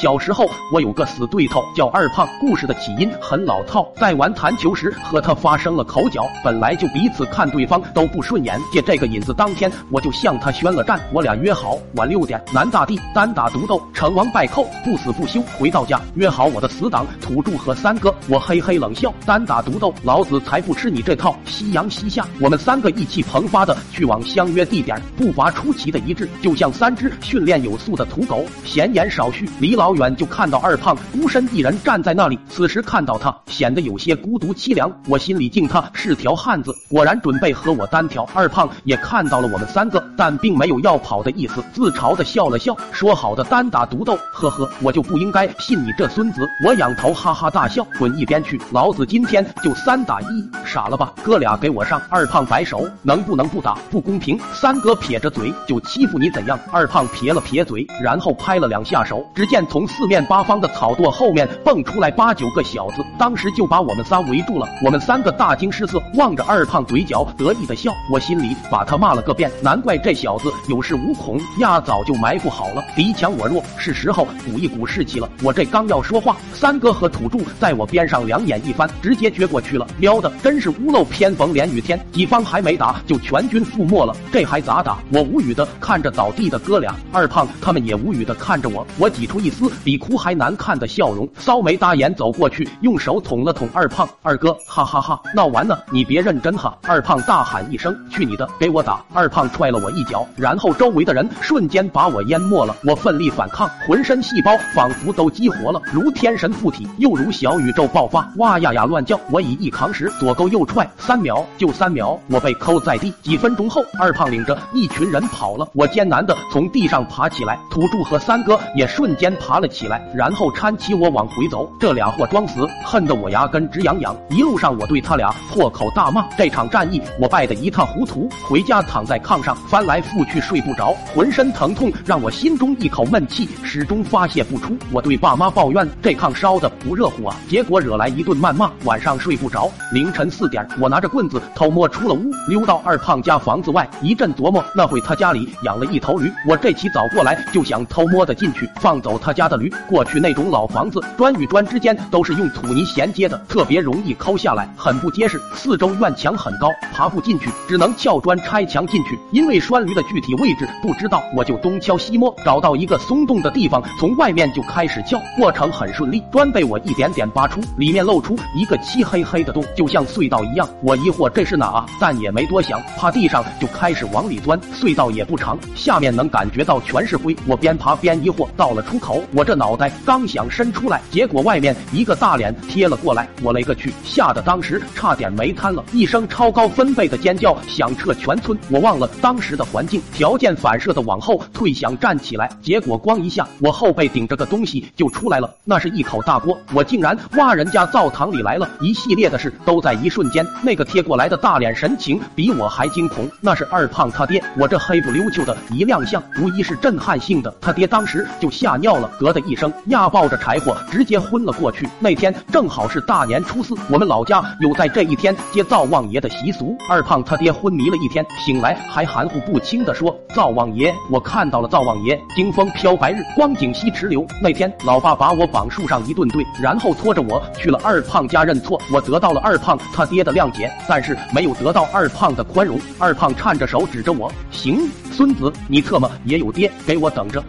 小时候我有个死对头叫二胖，故事的起因很老套，在玩弹球时和他发生了口角，本来就彼此看对方都不顺眼，借这个引子，当天我就向他宣了战，我俩约好晚六点南大地单打独斗，成王败寇，不死不休。回到家约好我的死党土著和三哥，我嘿嘿冷笑，单打独斗，老子才不吃你这套。夕阳西下，我们三个意气蓬发的去往相约地点，步伐出奇的一致，就像三只训练有素的土狗。闲言少叙，离老老远就看到二胖孤身一人站在那里。此时看到他，显得有些孤独凄凉。我心里敬他是条汉子，果然准备和我单挑。二胖也看到了我们三个，但并没有要跑的意思，自嘲的笑了笑，说好的单打独斗，呵呵，我就不应该信你这孙子。我仰头哈哈大笑，滚一边去，老子今天就三打一，傻了吧？哥俩给我上。二胖摆手，能不能不打？不公平。三哥撇着嘴，就欺负你怎样？二胖撇了撇嘴，然后拍了两下手，只见从四面八方的草垛后面蹦出来八九个小子，当时就把我们仨围住了。我们三个大惊失色，望着二胖嘴角得意的笑。我心里把他骂了个遍，难怪这小子有恃无恐呀，早就埋伏好了，敌强我弱，是时候鼓一鼓士气了。我这刚要说话，三哥和土著在我边上两眼一翻，直接撅过去了。喵的，真是屋漏偏逢连雨天，己方还没打就全军覆没了，这还咋打？我无语的看着倒地的哥俩，二胖他们也无语的看着我。我挤出一丝比哭还难看的笑容，骚眉搭眼走过去，用手捅了捅二胖。二哥，哈哈哈，闹完了，你别认真哈！二胖大喊一声：“去你的，给我打！”二胖踹了我一脚，然后周围的人瞬间把我淹没了。我奋力反抗，浑身细胞仿佛都激活了，如天神附体，又如小宇宙爆发，哇呀呀乱叫。我以一扛十，左勾又踹，三秒就三秒，我被扣在地。几分钟后，二胖领着一群人跑了。我艰难的从地上爬起来，土著和三哥也瞬间爬了起来，然后搀起我往回走。这俩货装死，恨得我牙根直痒痒。一路上我对他俩破口大骂。这场战役我败得一塌糊涂，回家躺在炕上翻来覆去睡不着，浑身疼痛让我心中一口闷气始终发泄不出。我对爸妈抱怨这炕烧的不热乎啊，结果惹来一顿谩骂，晚上睡不着。凌晨四点，我拿着棍子偷摸出了屋，溜到二胖家房子外，一阵琢磨，那会他家里养了一头驴，我这起早过来就想偷摸的进去放走他家的驴。过去那种老房子，砖与砖之间都是用土泥衔接的，特别容易抠下来，很不结实。四周院墙很高，爬不进去，只能撬砖拆墙进去。因为拴驴的具体位置不知道，我就东敲西摸，找到一个松动的地方，从外面就开始撬，过程很顺利。砖被我一点点拔出，里面露出一个漆黑黑的洞，就像碎道一样。我疑惑这是哪啊？但也没多想，趴地上就开始往里钻。隧道也不长，下面能感觉到全是灰。我边爬边疑惑，到了出口，我这脑袋刚想伸出来，结果外面一个大脸贴了过来，我勒个去，吓得当时差点没瘫了。一声超高分贝的尖叫响彻全村，我忘了当时的环境，条件反射的往后退，想站起来，结果咣一下，我后背顶着个东西就出来了，那是一口大锅，我竟然挖人家灶堂里来了。一系列的事都在一瞬瞬间，那个贴过来的大脸神情比我还惊恐，那是二胖他爹。我这黑不溜秋的一亮相，无疑是震撼性的。他爹当时就吓尿了，咯的一声，压抱着柴火直接昏了过去。那天正好是大年初四，我们老家有在这一天接灶王爷的习俗。二胖他爹昏迷了一天，醒来还含糊不清的说：“灶王爷，我看到了灶王爷，经风飘白日，光景西池流。”那天老爸把我绑树上一顿对，然后拖着我去了二胖家认错。我得到了二胖他爹的谅解，但是没有得到二胖的宽容。二胖颤着手指着我。行，孙子，你特么也有爹，给我等着。